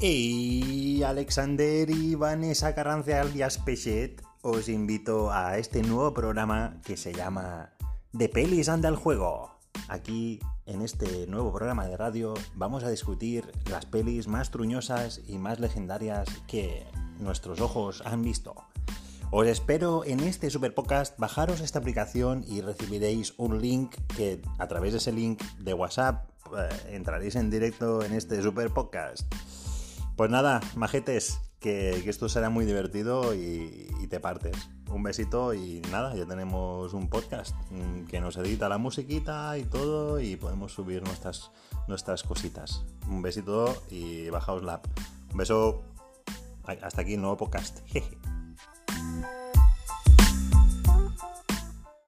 Y Alexander y Vanessa Carranza alias Pechet os invito a este nuevo programa que se llama De pelis anda el juego. Aquí, en este nuevo programa de radio, vamos a discutir las pelis más truñosas y más legendarias que nuestros ojos han visto. Os espero en este super podcast, bajaros esta aplicación y recibiréis un link que a través de ese link de WhatsApp eh, entraréis en directo en este super podcast. Pues nada, majetes, que, esto será muy divertido y, te partes. Un besito y nada, ya tenemos un podcast mm, que nos edita la musiquita y todo y podemos subir nuestras, nuestras cositas. Un besito y bajaos la. Un beso. Hasta aquí nuevo podcast.